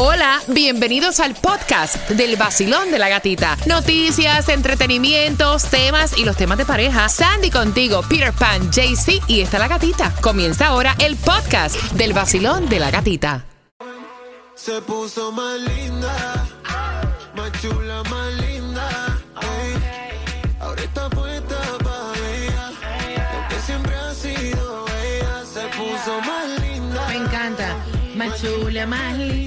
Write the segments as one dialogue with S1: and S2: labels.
S1: Hola, bienvenidos al podcast del vacilón de la gatita. Noticias, entretenimientos, temas y los temas de pareja. Sandy contigo, Peter Pan, JC y está la gatita. Comienza ahora el podcast del vacilón de la gatita.
S2: Se puso más linda, más chula, más linda. ey. Ahora está puesta para ella, lo que siempre ha sido ella. Se puso más linda.
S1: Me encanta. Más chula, más linda.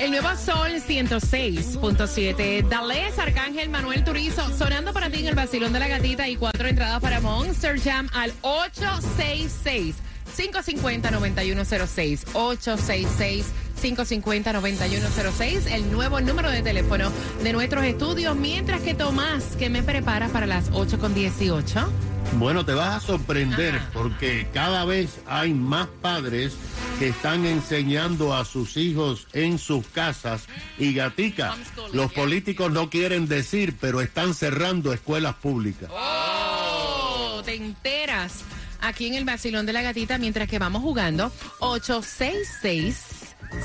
S1: El nuevo Sol 106.7. Dalés, Arcángel Manuel Turizo, sonando para ti en el vacilón de la gatita y cuatro entradas para Monster Jam al 866 550-9106. 866-550-9106. El nuevo número de teléfono de nuestros estudios. Mientras que Tomás, que me prepara para las 8 con 18.
S3: Bueno, te vas a sorprender
S1: Ajá.
S3: porque cada vez hay más padres que están enseñando a sus hijos en sus casas y gatica. Los políticos no quieren decir, pero están cerrando escuelas públicas.
S1: Oh, te enteras aquí en el vacilón de la gatita mientras que vamos jugando 866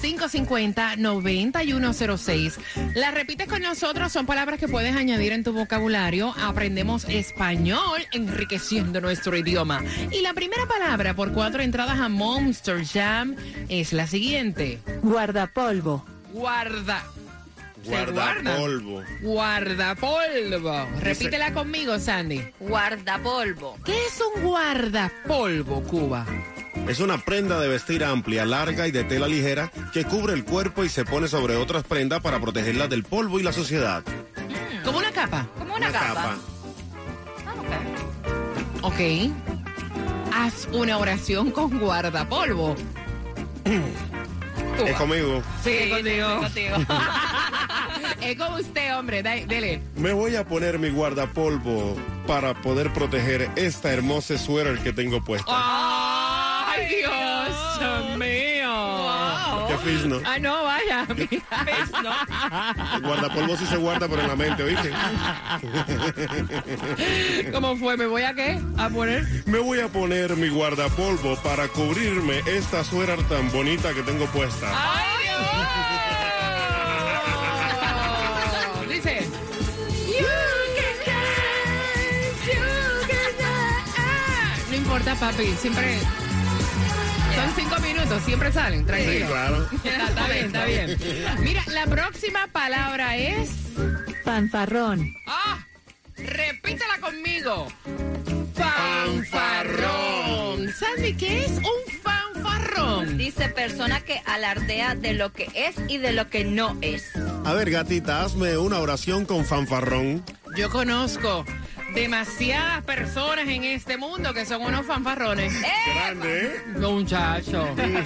S1: 550-9106. Las repites con nosotros, son palabras que puedes añadir en tu vocabulario. Aprendemos español, enriqueciendo nuestro idioma. Y la primera palabra por cuatro entradas a Monster Jam es la siguiente.
S4: Guardapolvo.
S1: Guarda.
S5: Guardapolvo.
S1: Guardapolvo. Repítela conmigo, Sandy.
S4: Guardapolvo.
S1: ¿Qué es un guardapolvo, Cuba?
S5: Es una prenda de vestir amplia, larga y de tela ligera que cubre el cuerpo y se pone sobre otras prendas para protegerla del polvo y la suciedad.
S1: Como una capa.
S4: Como una, capa. Ah, ok.
S1: Ok. Haz una oración con guardapolvo.
S5: Es conmigo.
S1: Sí,
S4: Sí,
S1: contigo.
S4: sí, contigo.
S1: es con usted, hombre. Dele.
S5: Me voy a poner mi guardapolvo para poder proteger esta hermosa suéter que tengo puesta.
S1: ¡Ay,
S4: Wow.
S5: ¿Qué fish, no?
S1: Ah, no, vaya.
S5: El guardapolvo sí se guarda, pero en la mente, ¿oíste?
S1: ¿Cómo fue? ¿Me voy a qué? ¿A poner?
S5: Me voy a poner mi guardapolvo para cubrirme esta suéter tan bonita que tengo puesta.
S1: ¡Ay, Dios! Dice. You can dance, you can dance. No importa, papi. Siempre. Cinco minutos, siempre salen, tranquilo.
S5: Sí, claro.
S1: Está, está bien, está bien. Mira, la próxima palabra es.
S4: Fanfarrón.
S1: ¡Ah! Repítela conmigo. Fanfarrón. Sandy, ¿qué es un fanfarrón?
S4: Dice persona que alardea de lo que es y de lo que no es.
S5: A ver, gatita, hazme una oración con fanfarrón.
S1: Yo conozco demasiadas personas en este mundo que son unos fanfarrones. ¡Eh!
S5: Grande, ¿eh?
S1: No,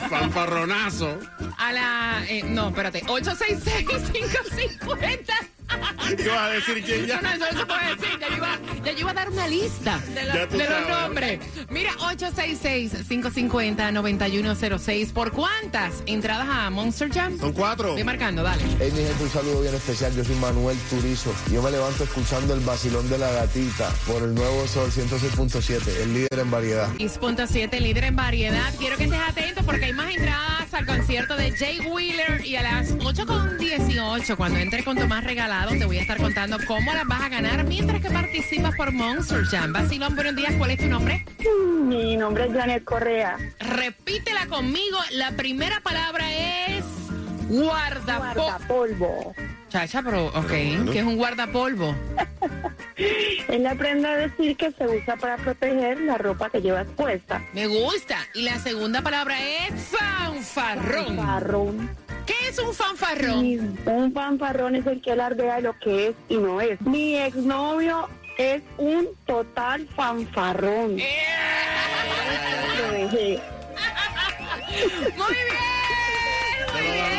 S5: fanfarronazo.
S1: A la. Eh, no, espérate.
S5: 866 550 A decir ya.
S1: No, no, no se puede decir. Ya yo iba, ya iba a dar una lista de los, de los nombres. Mira, 866-550-9106. ¿Por cuántas entradas a Monster Jam?
S5: Son cuatro.
S1: Estoy marcando, dale.
S2: Hey, mi gente, un saludo bien especial. Yo soy Manuel Turizo. Yo me levanto escuchando el vacilón de la gatita por el nuevo Sol 106.7, el líder en variedad.
S1: 6.7, líder en variedad. Quiero que estés atento porque hay más entradas al concierto de Jay Wheeler y a las 8.18, cuando entre con Tomás Regalado regalado, te voy a estar contando cómo las vas a ganar mientras que participas por Monster Jam. Vacilón, buenos días. ¿Cuál es tu nombre?
S6: Mi nombre es Janet Correa.
S1: Repítela conmigo. La primera palabra es guardapolvo.
S6: Guardapolvo.
S1: Chacha, pero, ok.
S5: bueno.
S1: ¿Qué es un guardapolvo?
S6: Es la prenda de decir que se usa para proteger la ropa que llevas puesta.
S1: Me gusta. Y la segunda palabra es fanfarrón.
S6: Fanfarrón.
S1: ¿Qué es un fanfarrón?
S6: Un fanfarrón es el que alardea de lo que es y no es. Mi exnovio es un total fanfarrón. Lo dejé.
S1: Muy bien, muy bien.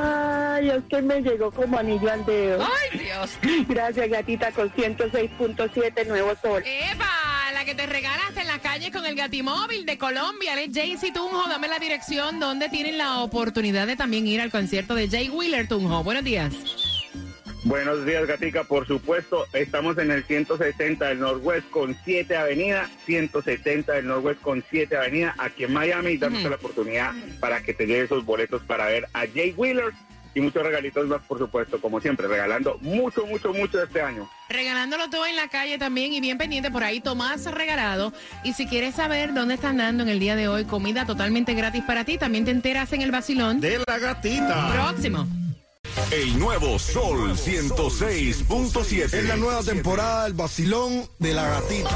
S6: Ay, es que me llegó como anillo al dedo.
S1: Ay, Dios.
S6: Gracias, gatita, con 106.7 Nuevo Sol.
S1: Epa, que te regalaste en la calle con el Gatimóvil de Colombia. Él es Jaycee Tunjo. Dame la dirección donde tienen la oportunidad de también ir al concierto de Jay Wheeler Tunjo. Buenos días.
S7: Buenos días, Gatica. Por supuesto, estamos en el 170 del Northwest con 7 Avenida, 170 del Northwest con 7 Avenida, aquí en Miami, dándote la oportunidad para que te lleves esos boletos para ver a Jay Wheeler y muchos regalitos más, por supuesto, como siempre, regalando mucho, mucho, mucho este año.
S1: Regalándolo todo en la calle también y bien pendiente por ahí, Tomás Regalado. Y si quieres saber dónde están dando en el día de hoy comida totalmente gratis para ti, también te enteras en el vacilón.
S5: De la gatita.
S1: Próximo.
S8: El nuevo Sol 106.7.
S9: Es la nueva temporada del vacilón de la gatita.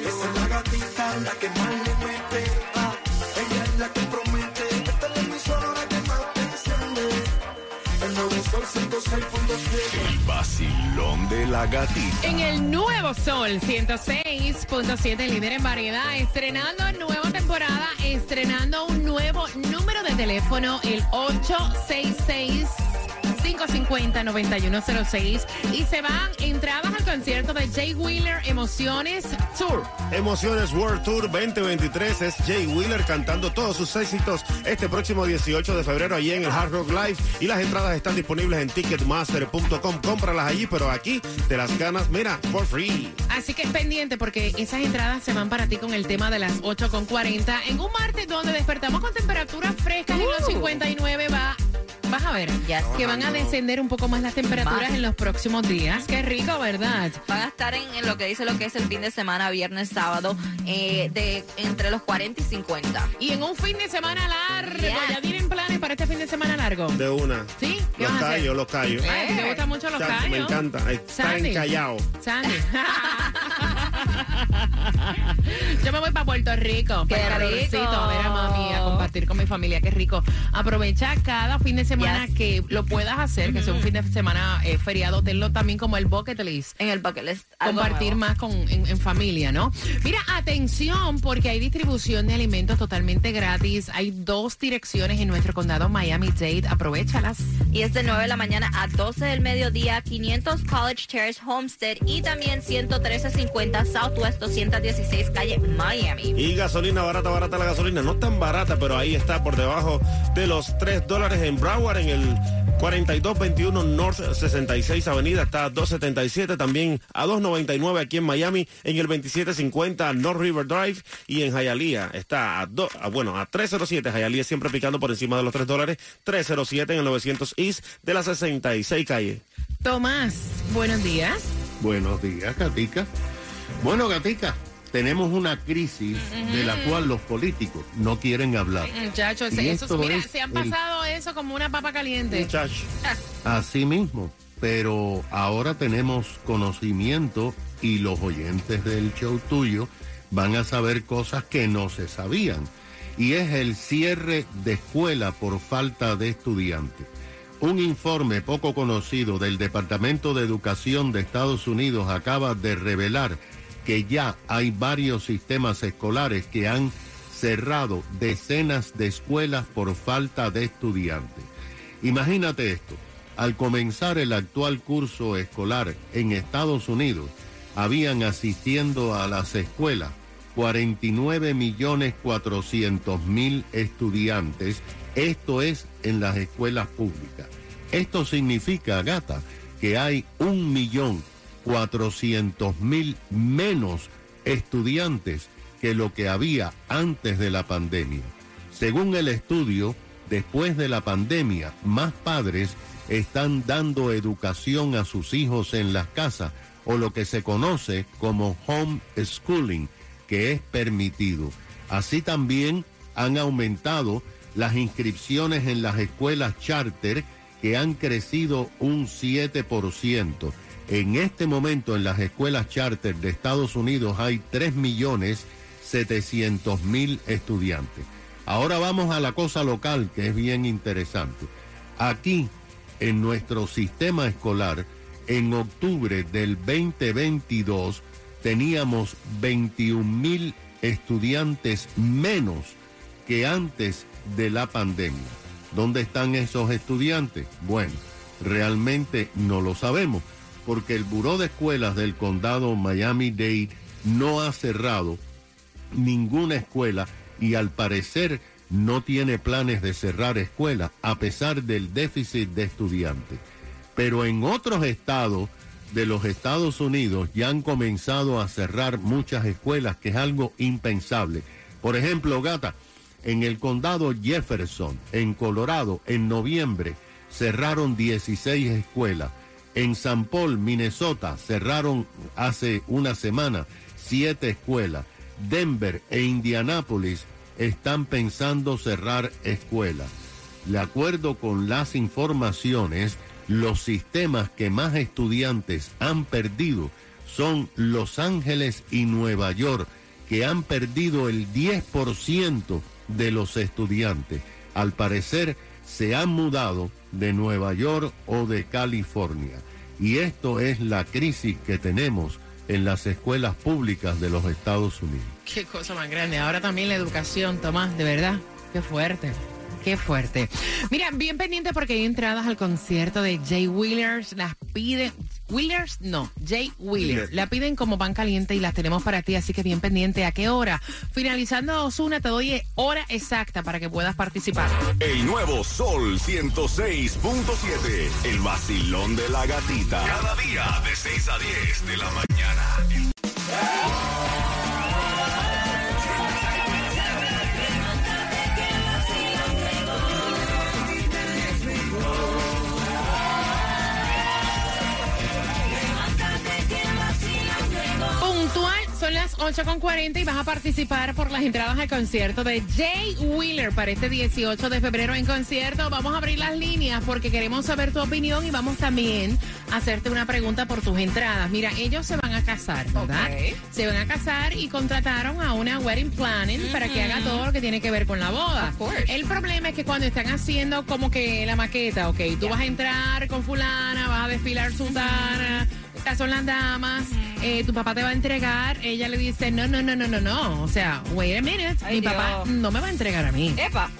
S2: Esa es la gatita, la que más le mete. Ella es la que promete. Esta es la emisora que más te enciende. El nuevo sol 106.7.
S8: El vacilón de la gatita.
S1: En el nuevo Sol 106.7, líder en variedad, estrenando nueva temporada, estrenando un nuevo número de teléfono, el 866. 550-9106 y se van entradas al concierto de Jay Wheeler Emociones Tour.
S5: Emociones World Tour 2023 es Jay Wheeler cantando todos sus éxitos este próximo 18 de febrero allí en el Hard Rock Live y las entradas están disponibles en ticketmaster.com. Cómpralas allí, pero aquí te las ganas, mira, for free.
S1: Así que pendiente porque esas entradas se van para ti con el tema de las 8.40 en un martes donde despertamos con temperaturas frescas en los 59 va Vas a ver
S4: Ya
S1: que van a descender un poco más las temperaturas en los próximos días. Qué rico, ¿verdad?
S4: Van a estar en, en lo que dice lo que es el fin de semana, viernes, sábado, eh, de entre los 40 y 50.
S1: Y en un fin de semana largo.
S4: Yes.
S1: ¿Ya tienen planes para este fin de semana largo?
S5: De una.
S1: ¿Sí? ¿Qué
S5: Los
S1: vas a hacer?
S5: callos, los callos.
S1: Ay, ¿Te gustan mucho los callos?
S5: Me encanta. Está
S1: Sandy.
S5: encallado.
S1: Sandy. Yo me voy para Puerto Rico,
S4: ¡Qué
S1: para
S4: rico!
S1: a ver a mami, a compartir con mi familia, qué rico. Aprovecha cada fin de semana
S4: Yes.
S1: que lo puedas hacer, que sea un fin de semana eh, feriado, tenlo también como el bucket list.
S4: En el bucket list.
S1: Compartir
S4: nuevo.
S1: más con, en, en familia, ¿no? Mira, atención, porque hay distribución de alimentos totalmente gratis. Hay dos direcciones en nuestro condado Miami-Dade. Aprovechalas.
S4: Y es de 9 de la mañana a 12 del mediodía, 500 College Terrace Homestead y también 11350 Southwest 216 calle Miami.
S5: Y gasolina barata, barata la gasolina. No tan barata, pero ahí está por debajo de los 3 dólares en Broward, en el 4221 North 66 Avenida. Está a 277, también a 299 aquí en Miami, en el 2750 North River Drive. Y en Hialeah está a, do- a, bueno, a 307. Hialeah siempre picando por encima de los 3 dólares. 307 en el 900 East de la 66 calle.
S1: Tomás, buenos días.
S3: Buenos días, Gatica. Bueno, Gatica, tenemos una crisis de la cual los políticos no quieren hablar.
S1: Muchachos,
S3: esto
S1: mira,
S3: es
S1: se han
S3: el-
S1: pasado eso como una papa caliente.
S5: Muchacho.
S3: Así mismo, pero ahora tenemos conocimiento y los oyentes del show tuyo van a saber cosas que no se sabían. Y es el cierre de escuela por falta de estudiantes. Un informe poco conocido del Departamento de Educación de Estados Unidos acaba de revelar que ya hay varios sistemas escolares que han cerrado decenas de escuelas por falta de estudiantes. Imagínate esto, al comenzar el actual curso escolar en Estados Unidos, habían asistiendo a las escuelas 49 millones 400 mil estudiantes, esto es en las escuelas públicas. Esto significa, gata, que hay un millón 400 mil menos estudiantes que lo que había antes de la pandemia. Según el estudio, después de la pandemia, más padres están dando educación a sus hijos en las casas o lo que se conoce como homeschooling, que es permitido. Así también han aumentado las inscripciones en las escuelas charter que han crecido un 7%. En este momento en las escuelas charter de Estados Unidos hay 3 millones 700 mil estudiantes. Ahora vamos a la cosa local que es bien interesante. Aquí, en nuestro sistema escolar, en octubre del 2022 teníamos 21 mil estudiantes menos que antes de la pandemia. ¿Dónde están esos estudiantes? Bueno, realmente no lo sabemos, porque el Buró de Escuelas del Condado Miami-Dade no ha cerrado ninguna escuela y al parecer no tiene planes de cerrar escuelas a pesar del déficit de estudiantes. Pero en otros estados de los Estados Unidos ya han comenzado a cerrar muchas escuelas, que es algo impensable. Por ejemplo, Gata, en el condado Jefferson, en Colorado, en noviembre, cerraron 16 escuelas. En San Paul, Minnesota, cerraron hace una semana siete escuelas. Denver e Indianápolis están pensando cerrar escuelas. De acuerdo con las informaciones, los sistemas que más estudiantes han perdido son Los Ángeles y Nueva York, que han perdido el 10% de los estudiantes. Al parecer se han mudado de Nueva York o de California. Y esto es la crisis que tenemos en las escuelas públicas de los Estados Unidos.
S1: Qué cosa más grande. Ahora también la educación, Tomás, de verdad. Qué fuerte. Qué fuerte. Mira, bien pendiente porque hay entradas al concierto de Jay Wheelers. Las piden. Wheelers, no, Jay Wheeler. La piden como pan caliente y las tenemos para ti, así que bien pendiente. ¿A qué hora? Finalizando Osuna, te doy hora exacta para que puedas participar.
S8: El nuevo Sol 106.7. El vacilón de la gatita. Cada día de 6 a 10 de la mañana.
S1: Son las 8.40 y vas a participar por las entradas al concierto de Jay Wheeler para este 18 de febrero en concierto. Vamos a abrir las líneas porque queremos saber tu opinión y vamos también a hacerte una pregunta por tus entradas. Mira, ellos se van a casar, ¿verdad? Se van a casar y contrataron a una wedding planning para que haga todo lo que tiene que ver con la boda.
S4: Of course.
S1: El problema es que cuando están haciendo como que la maqueta, ok, tú vas a entrar con fulana, vas a desfilar sudana, estas son las damas, eh, tu papá te va a entregar, ella le dice, no, no, no, no, no, no, o sea, wait a minute,
S4: Ay,
S1: mi
S4: Dios.
S1: papá no me va a entregar a mí.
S4: Epa.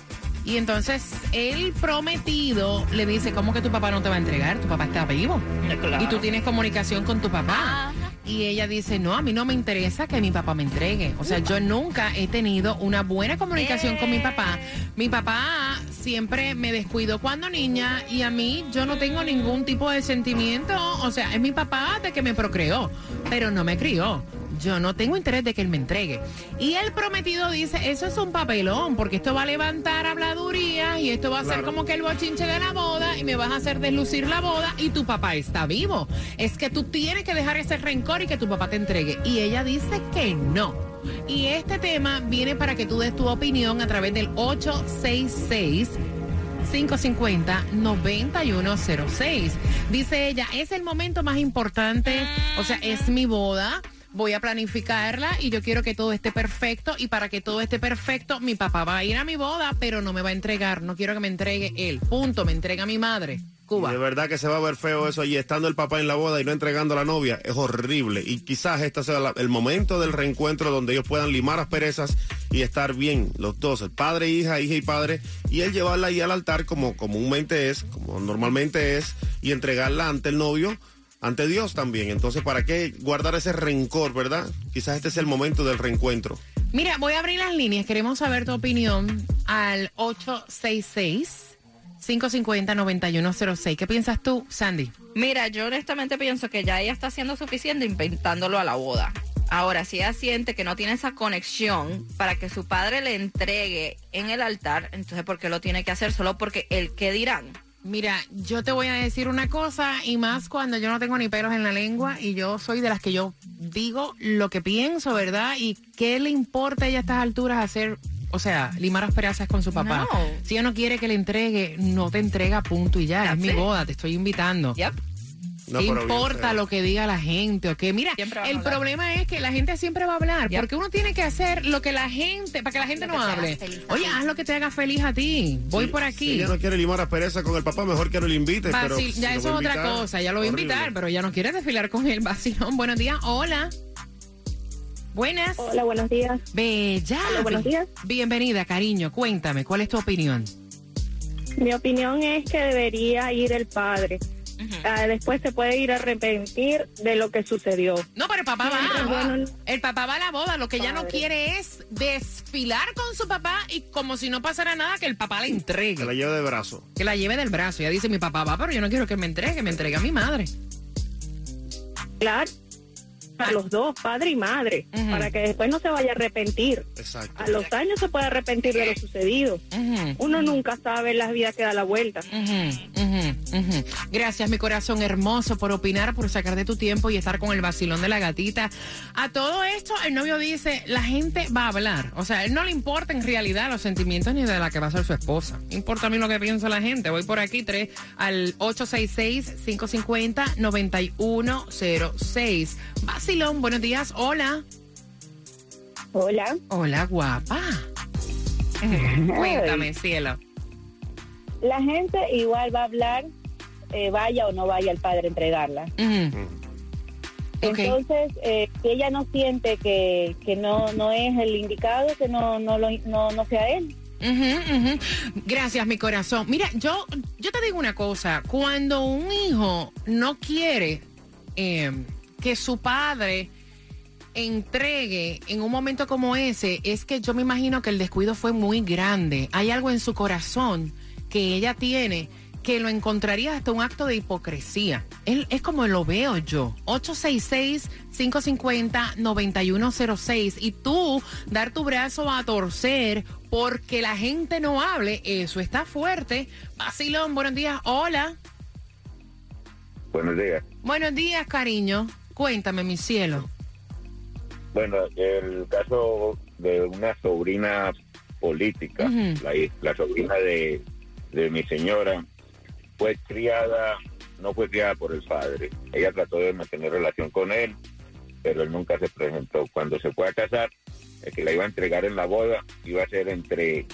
S1: Y entonces el prometido le dice, ¿cómo que tu papá no te va a entregar? Tu papá está vivo.
S4: Claro.
S1: Y tú tienes comunicación con tu papá.
S4: Ajá.
S1: Y ella dice, no, a mí no me interesa que mi papá me entregue. O sea, yo nunca he tenido una buena comunicación con mi papá. Mi papá siempre me descuidó cuando niña y a mí yo no tengo ningún tipo de sentimiento. O sea, es mi papá de que me procreó, pero no me crió. Yo no tengo interés de que él me entregue. Y el prometido dice, eso es un papelón, porque esto va a levantar habladurías y esto va a ser como que el bochinche de la boda y me vas a hacer deslucir la boda y tu papá está vivo. Es que tú tienes que dejar ese rencor y que tu papá te entregue. Y ella dice que no. Y este tema viene para que tú des tu opinión a través del 866 550-9106. Dice ella, es el momento más importante, o sea, es mi boda. Voy a planificarla y yo quiero que todo esté perfecto. Y para que todo esté perfecto, mi papá va a ir a mi boda, pero no me va a entregar. No quiero que me entregue él. Punto. Me entrega mi madre. Cuba.
S5: De verdad que se va a ver feo eso y estando el papá en la boda y no entregando a la novia es horrible. Y quizás este sea la- el momento del reencuentro donde ellos puedan limar asperezas y estar bien los dos, el padre, hija, hija y padre, y él llevarla ahí al altar como comúnmente es, como normalmente es, y entregarla ante el novio, ante Dios también. Entonces, ¿para qué guardar ese rencor, verdad? Quizás este es el momento del reencuentro.
S1: Mira, voy a abrir las líneas. Queremos saber tu opinión al 866-550-9106. ¿Qué piensas tú, Sandy?
S4: Mira, yo honestamente pienso que ya ella está haciendo suficiente inventándolo a la boda. Ahora, si ella siente que no tiene esa conexión para que su padre le entregue en el altar, entonces ¿por qué lo tiene que hacer? Solo porque el qué dirán.
S1: Mira, yo te voy a decir una cosa y más cuando yo no tengo ni pelos en la lengua y yo soy de las que yo digo lo que pienso, ¿verdad? Y qué le importa a ella a estas alturas hacer, o sea, limar asperezas con su papá.
S4: No.
S1: Si ella no quiere que le entregue, no te entrega, punto y ya.
S4: That's
S1: es mi
S4: it.
S1: boda, te estoy invitando.
S4: Yep.
S5: No,
S1: ¿Qué
S5: bien
S1: importa lo que diga la gente? ¿ok? Mira, el problema es que la gente siempre va a hablar,
S4: Yep.
S1: porque uno tiene que hacer lo que la gente, para que la gente
S4: Lo
S1: no hable. Oye, haz lo que te haga feliz a ti. Voy por
S5: Si
S1: aquí.
S5: ella no quiere limar asperezas con el papá, mejor que no le invite. pero
S1: Vacil-
S5: si
S1: ya eso es otra cosa, ya lo voy a invitar, pero ya no quiere desfilar con el vacilón. Buenos días, hola. Buenas.
S6: Hola, buenos días.
S1: Bella.
S6: Hola, buenos días.
S1: Bienvenida, cariño. Cuéntame, ¿cuál es tu opinión?
S6: Mi opinión es que debería ir el padre, ah, después se puede ir a arrepentir de lo que sucedió.
S1: No, pero el papá va.
S6: Bueno-
S1: El papá va a la boda. Lo que ella no
S6: Padre.
S1: quiere es desfilar con su papá y como si no pasara nada, que el papá le
S5: Que la
S1: entregue.
S5: lleve de brazo.
S1: Que la lleve del brazo. Ella dice, mi papá va, pero yo no quiero que me entregue, me entregue a mi madre.
S6: Claro, a los dos, padre y madre, para que después no se vaya a arrepentir.
S5: Exacto.
S6: A los años se puede arrepentir de lo sucedido. Uno nunca sabe la vida que da la vuelta.
S1: Gracias, mi corazón hermoso, por opinar, por sacar de tu tiempo y estar con el vacilón de la gatita. A todo esto, el novio dice, la gente va a hablar. O sea, a él no le importa en realidad los sentimientos ni de la que va a ser su esposa. Importa a mí lo que piensa la gente. Voy por aquí, tres, al 866-550-9106. Vacilón, buenos días. Hola.
S6: Hola.
S1: Hola, guapa. Cuéntame, cielo.
S6: La gente igual va a hablar, eh, vaya o no vaya el padre a entregarla. Entonces, eh, si ella no siente que, que no, no es el indicado, que no, no, lo, no, no sea él.
S1: Gracias, mi corazón. Mira, yo, yo te digo una cosa. Cuando un hijo no quiere eh, que su padre entregue en un momento como ese, es que yo me imagino que el descuido fue muy grande. Hay algo en su corazón que ella tiene que lo encontraría hasta un acto de hipocresía. Es, es como lo veo yo. 866-550-9106. Y tú dar tu brazo a torcer porque la gente no hable, eso está fuerte. Vacilón, buenos días. Hola.
S7: Buenos días.
S1: Buenos días, cariño. Cuéntame, mi cielo.
S7: Bueno, el caso de una sobrina política, la, la sobrina de, de mi señora, fue criada, no fue criada por el padre. Ella trató de mantener relación con él, pero él nunca se presentó. Cuando se fue a casar, el que la iba a entregar en la boda iba a ser entre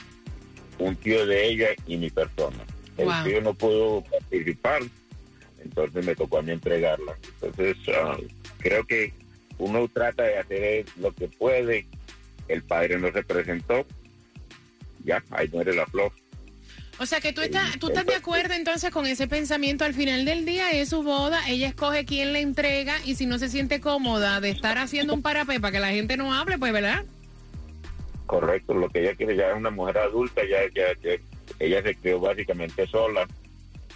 S7: un tío de ella y mi persona. El
S1: Wow.
S7: tío no pudo participar, entonces me tocó a mí entregarla. Entonces, ah, creo que uno trata de hacer lo que puede. El padre no se presentó. Ya, ahí muere la flor.
S1: O sea que tú estás, tú estás de acuerdo entonces con ese pensamiento. Al final del día es su boda, ella escoge quién le entrega y si no se siente cómoda de estar haciendo un parapé para que la gente no hable, pues, ¿verdad?
S7: Correcto, lo que ella quiere ya es una mujer adulta, ya, ya, ya- ella se creó básicamente sola,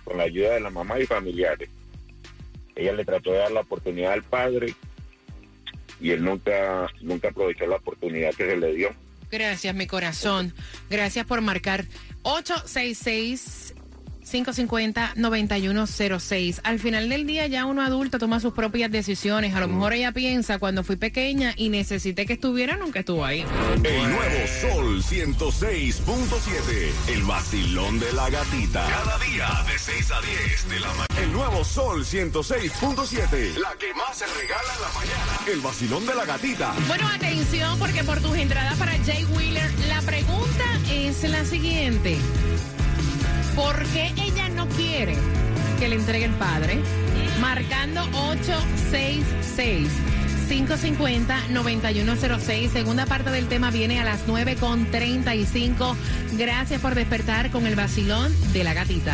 S7: con la ayuda de la mamá y familiares. Ella le trató de dar la oportunidad al padre y él nunca, nunca aprovechó la oportunidad que se le dio.
S1: Gracias, mi corazón. Gracias por marcar 866 550-9106. Al final del día ya uno adulto toma sus propias decisiones. A lo mejor ella piensa cuando fui pequeña y necesité que estuviera, nunca estuvo ahí.
S8: El nuevo Sol 106.7. El vacilón de la gatita. Cada día de 6 a 10 de la mañana. El nuevo Sol 106.7. La que más se regala en la mañana. El vacilón de la gatita.
S1: Bueno, atención porque por tus entradas para Jay Wheeler, la pregunta es la siguiente. ¿Por qué ella no quiere que le entregue el padre? Marcando 866 550-9106. Segunda parte del tema viene a las 9 con 35. Gracias por despertar con el vacilón de la gatita.